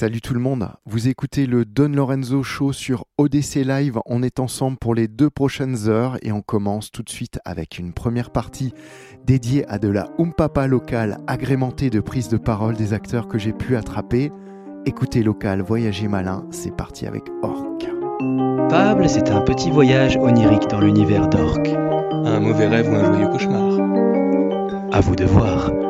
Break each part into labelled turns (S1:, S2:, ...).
S1: Salut tout le monde, vous écoutez le Don Lorenzo Show sur ODC Live. On est ensemble pour les deux prochaines heures et on commence tout de suite avec une première partie dédiée à de la umpapa locale agrémentée de prises de parole des acteurs que j'ai pu attraper. Écoutez local, voyagez malin, c'est parti avec Orc.
S2: Fable, c'est un petit voyage onirique dans l'univers d'Orc.
S3: Un mauvais rêve ou un joyeux cauchemar
S2: À vous de voir.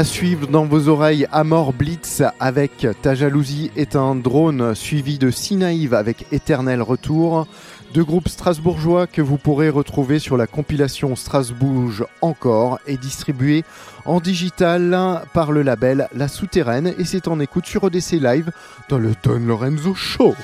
S1: À suivre dans vos oreilles Amor Blitz avec Ta jalousie est un drone suivi de Sinaïve avec Éternel Retour. Deux groupes strasbourgeois que vous pourrez retrouver sur la compilation Strasbourg encore et distribué en digital par le label La Souterraine et c'est en écoute sur ODC Live dans le Don Lorenzo Show.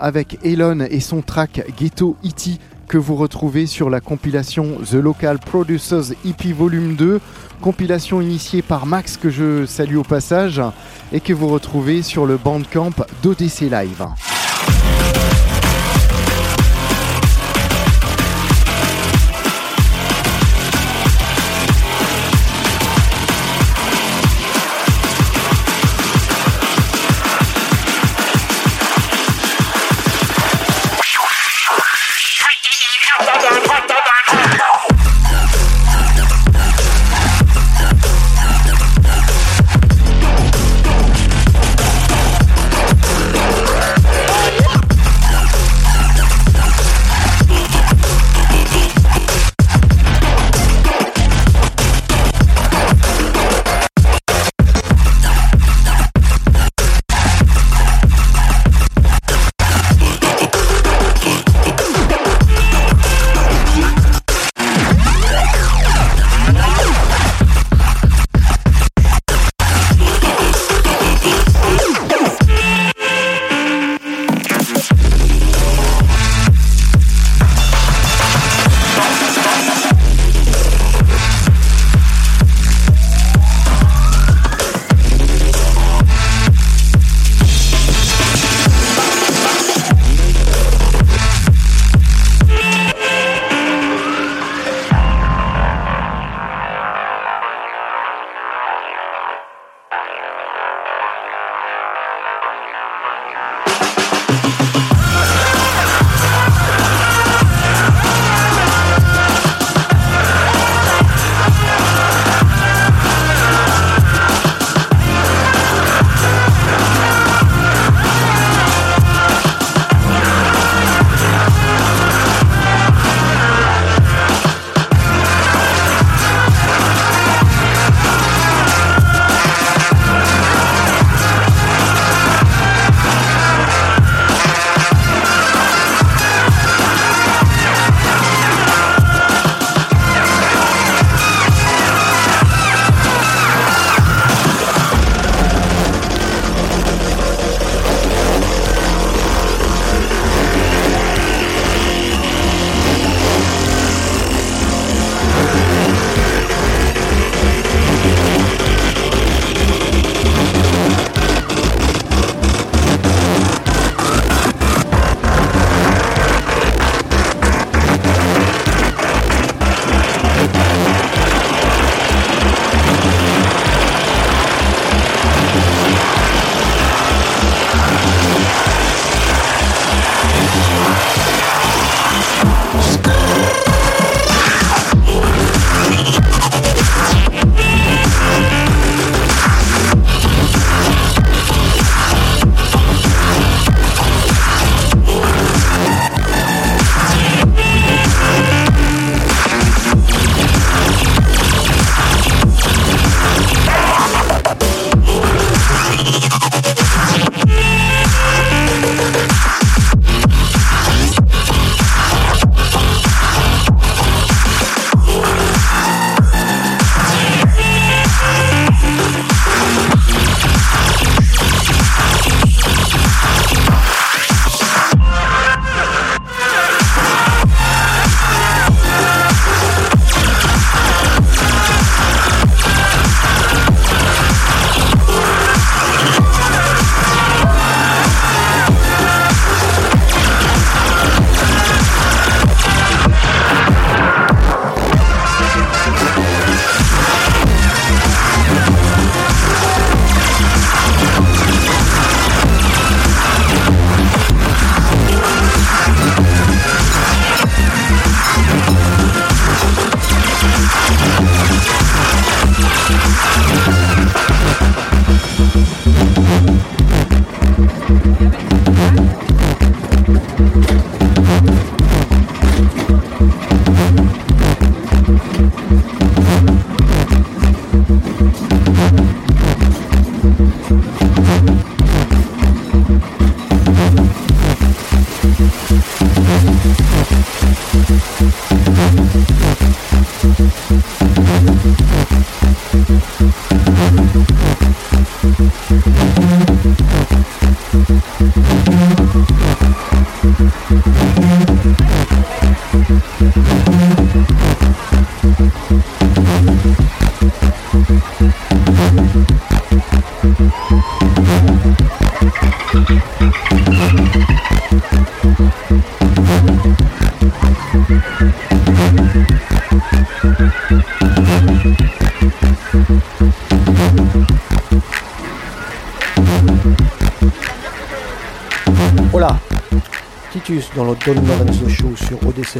S1: Avec Elon et son track Ghetto E.T. que vous retrouvez sur la compilation The Local Producers EP Volume 2, compilation initiée par Max que je salue au passage et que vous retrouvez sur le bandcamp d'ODC Live.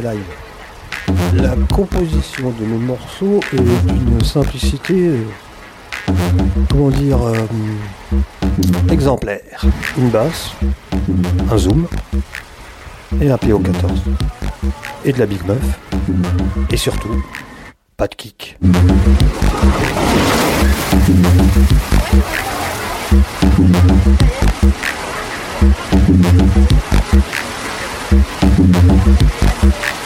S4: La composition de nos morceaux est d'une simplicité, euh, comment dire, euh, exemplaire. Une basse, un zoom et un PO14. Et de la Big Muff. Et surtout, pas de kick.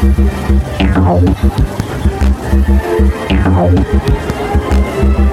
S1: Ow. Ow.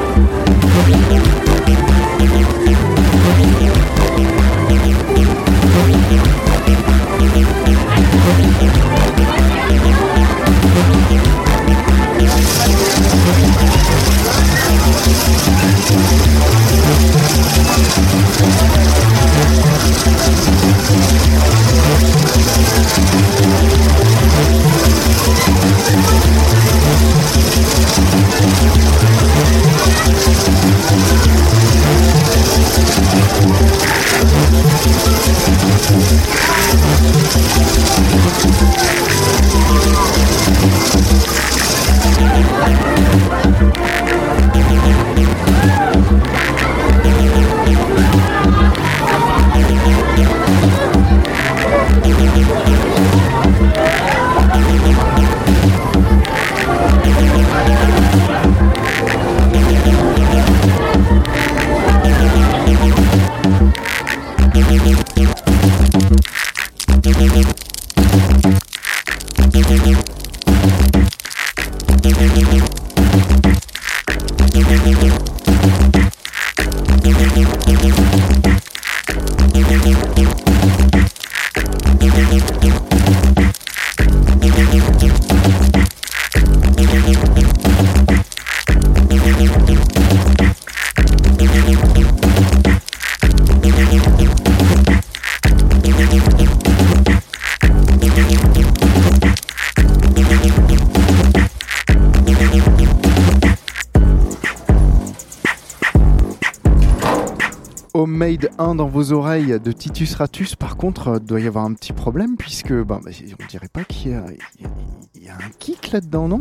S1: 1 dans vos oreilles de Titus Ratus, par contre, euh, doit y avoir un petit problème puisque ben, on dirait pas qu'il y a un kick là-dedans, non?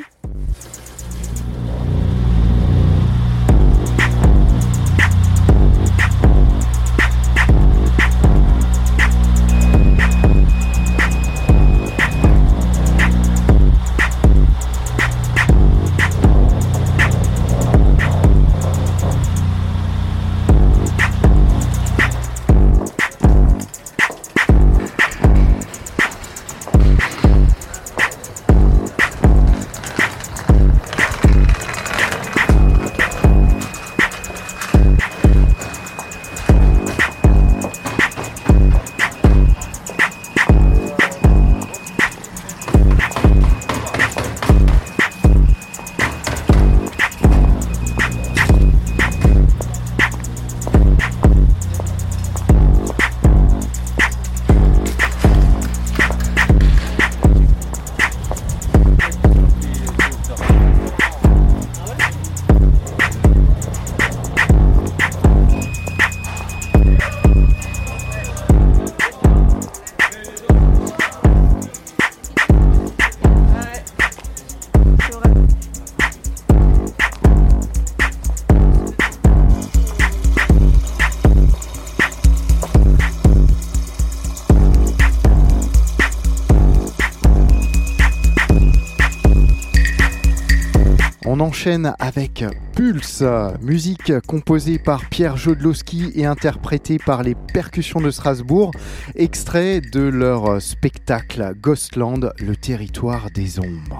S1: Avec Pulse, musique composée par Pierre Jodlowski et interprétée par les percussions de Strasbourg, extrait de leur spectacle Ghostland, le territoire des ombres.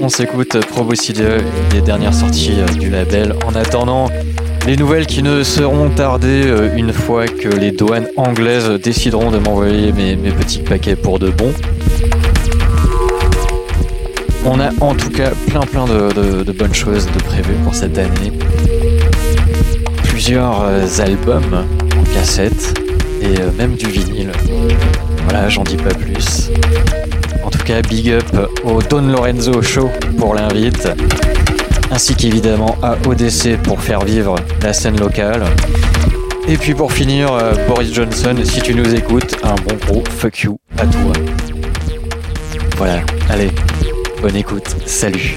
S5: On s'écoute Proboscidea, une des dernières sorties euh, du label. En attendant, les nouvelles qui ne seront tardées euh, une fois que les douanes anglaises décideront de m'envoyer mes, petits paquets pour de bon. On a en tout cas plein plein de, bonnes choses de prévues pour cette année. Plusieurs euh, albums en cassette et même du vinyle. Voilà, j'en dis pas plus. Big up au Don Lorenzo Show pour l'invite, ainsi qu'évidemment à ODC pour faire vivre la scène locale. Et puis pour finir, euh, Boris Johnson, si tu nous écoutes, un bon gros fuck you à toi. Voilà, allez, bonne écoute, salut.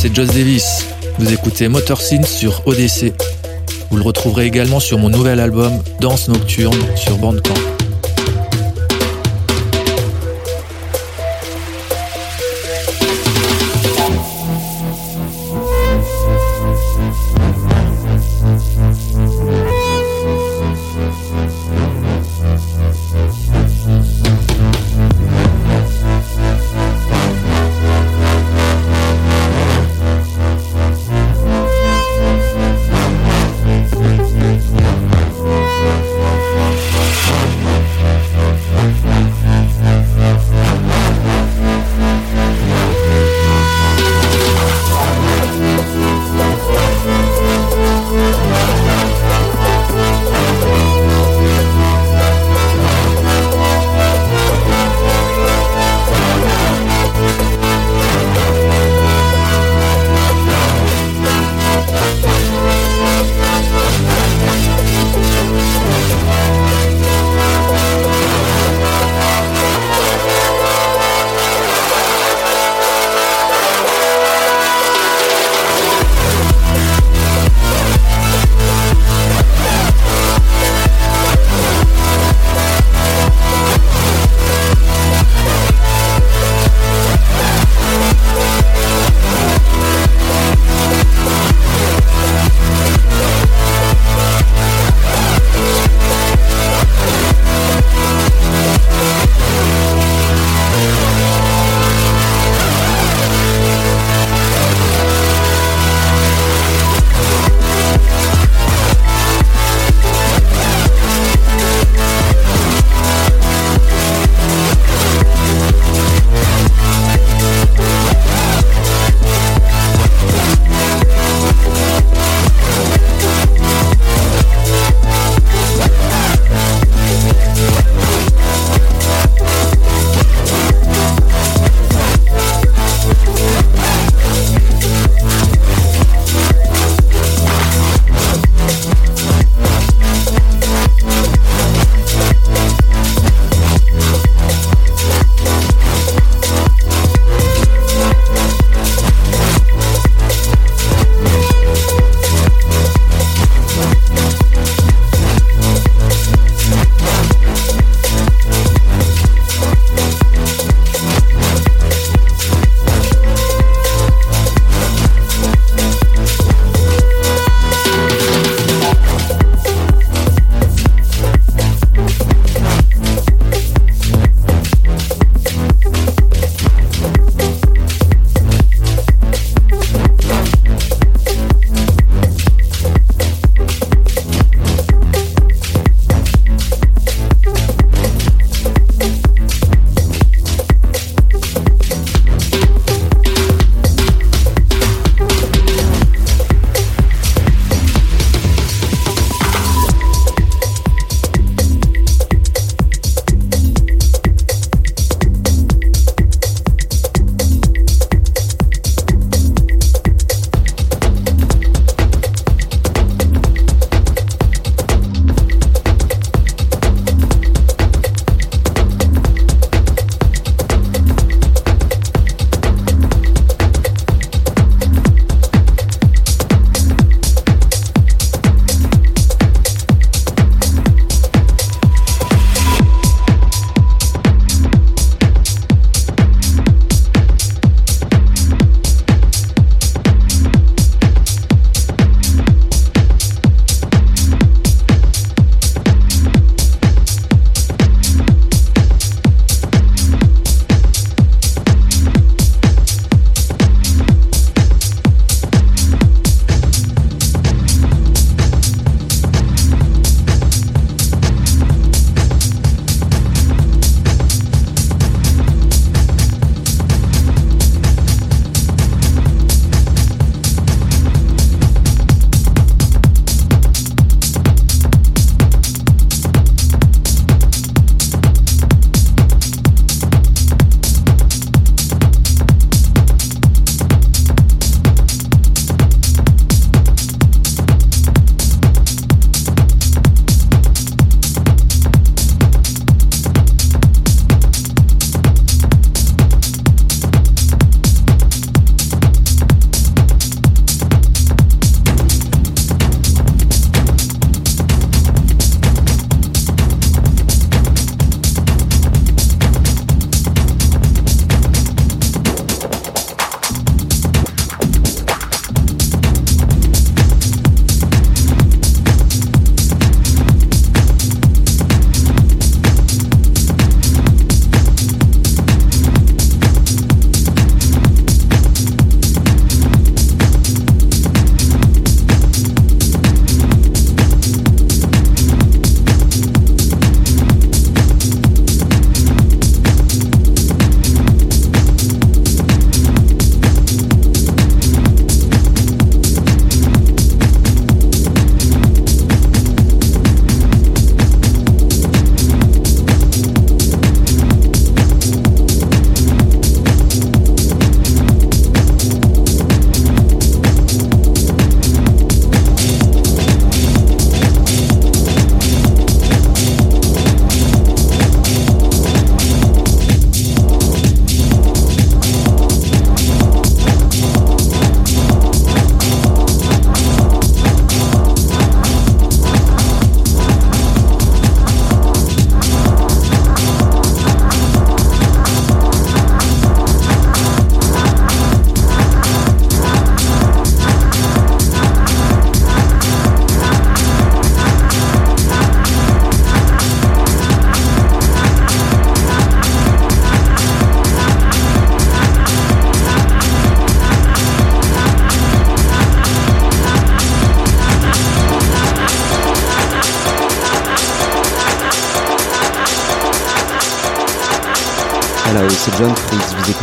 S3: C'est Joss Davis. Vous écoutez Motor Scene sur ODC. Vous le retrouverez également sur mon nouvel album Danse Nocturne sur Bandcamp.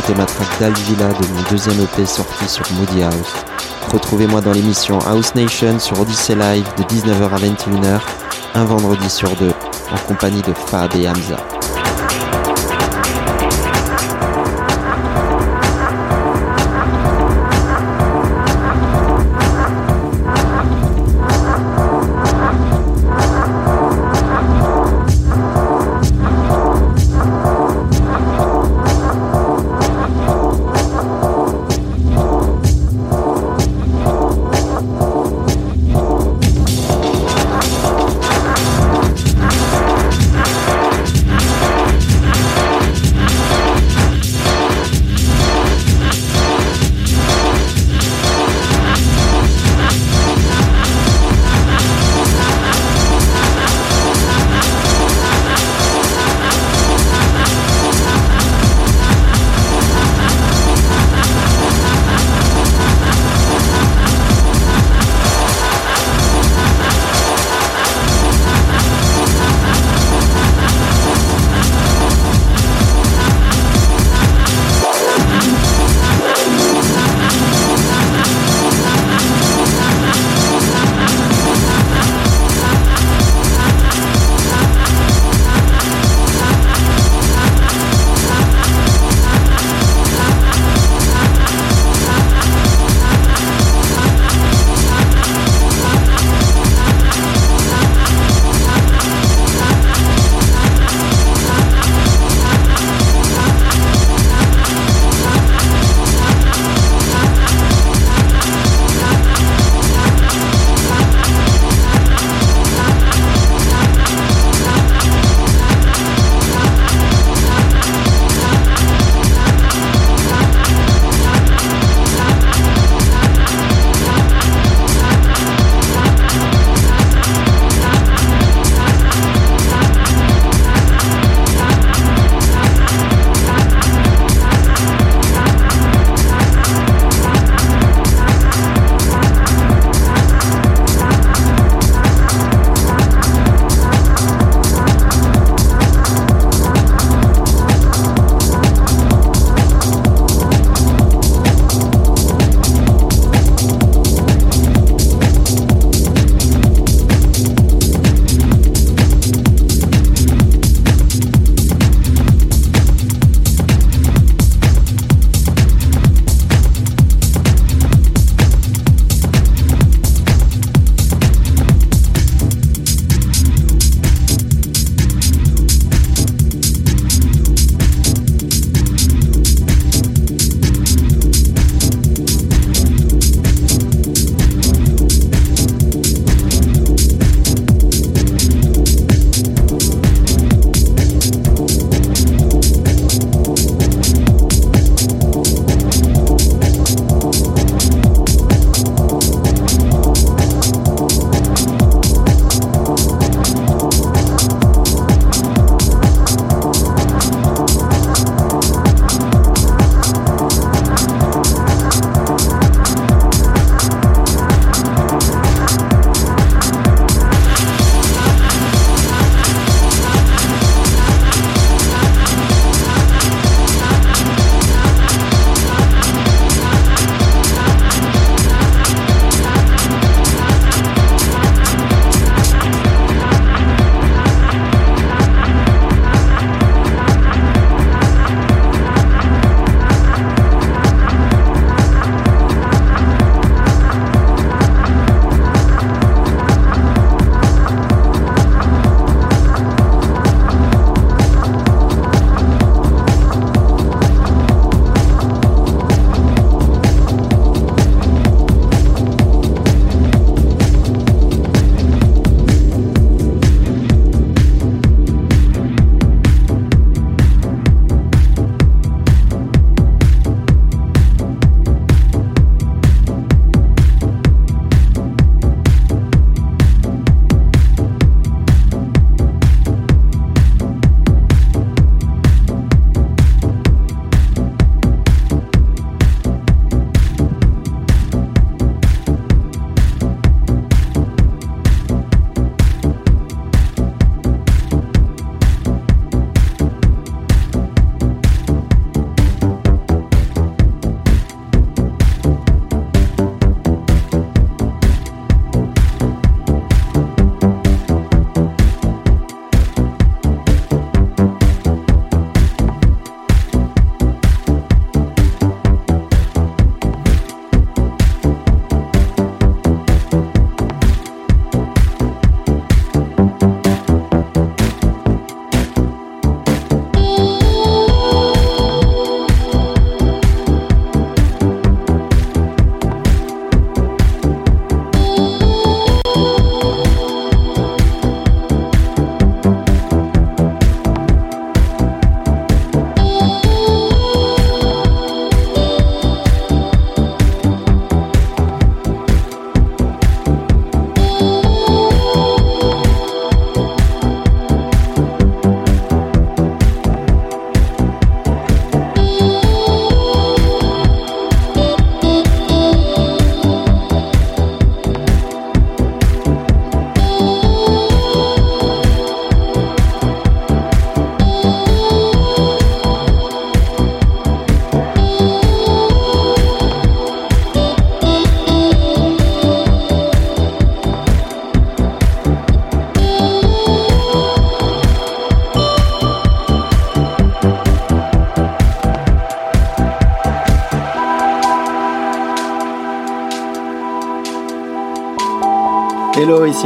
S6: Écoutez ma track d'Alvila de mon deuxième EP sorti sur Moody House. Retrouvez-moi dans l'émission House Nation sur Odyssey Live de 19h à 21h, un vendredi sur deux, en compagnie de Fab et Hamza.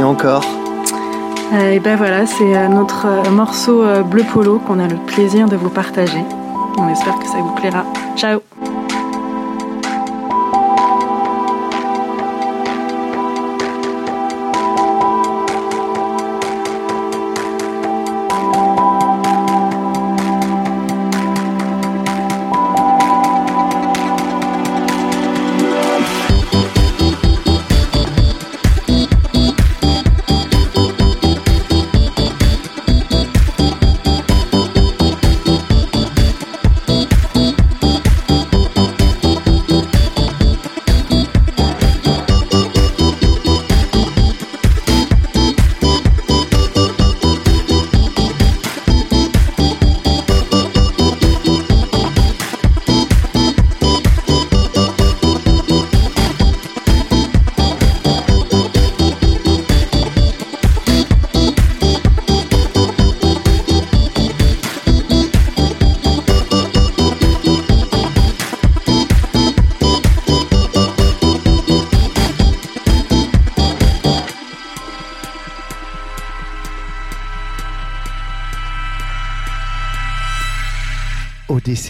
S6: Encore.
S7: Euh, et ben voilà, c'est euh, notre euh, morceau bleu polo qu'on a le plaisir de vous partager. On espère que ça vous plaira. Ciao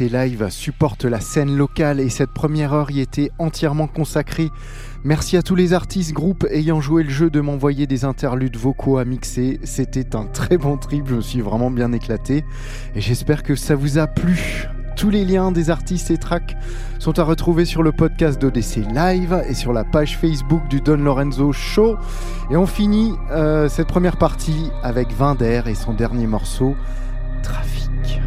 S1: ODC Live supporte la scène locale et cette première heure y était entièrement consacrée. Merci à tous les artistes, groupes ayant joué le jeu de m'envoyer des interludes vocaux à mixer. C'était un très bon trip, je me suis vraiment bien éclaté et j'espère que ça vous a plu. Tous les liens des artistes et tracks sont à retrouver sur le podcast d'ODC Live et sur la page Facebook du Don Lorenzo Show. Et on finit euh, cette première partie avec Vinder et son dernier morceau, Trafic.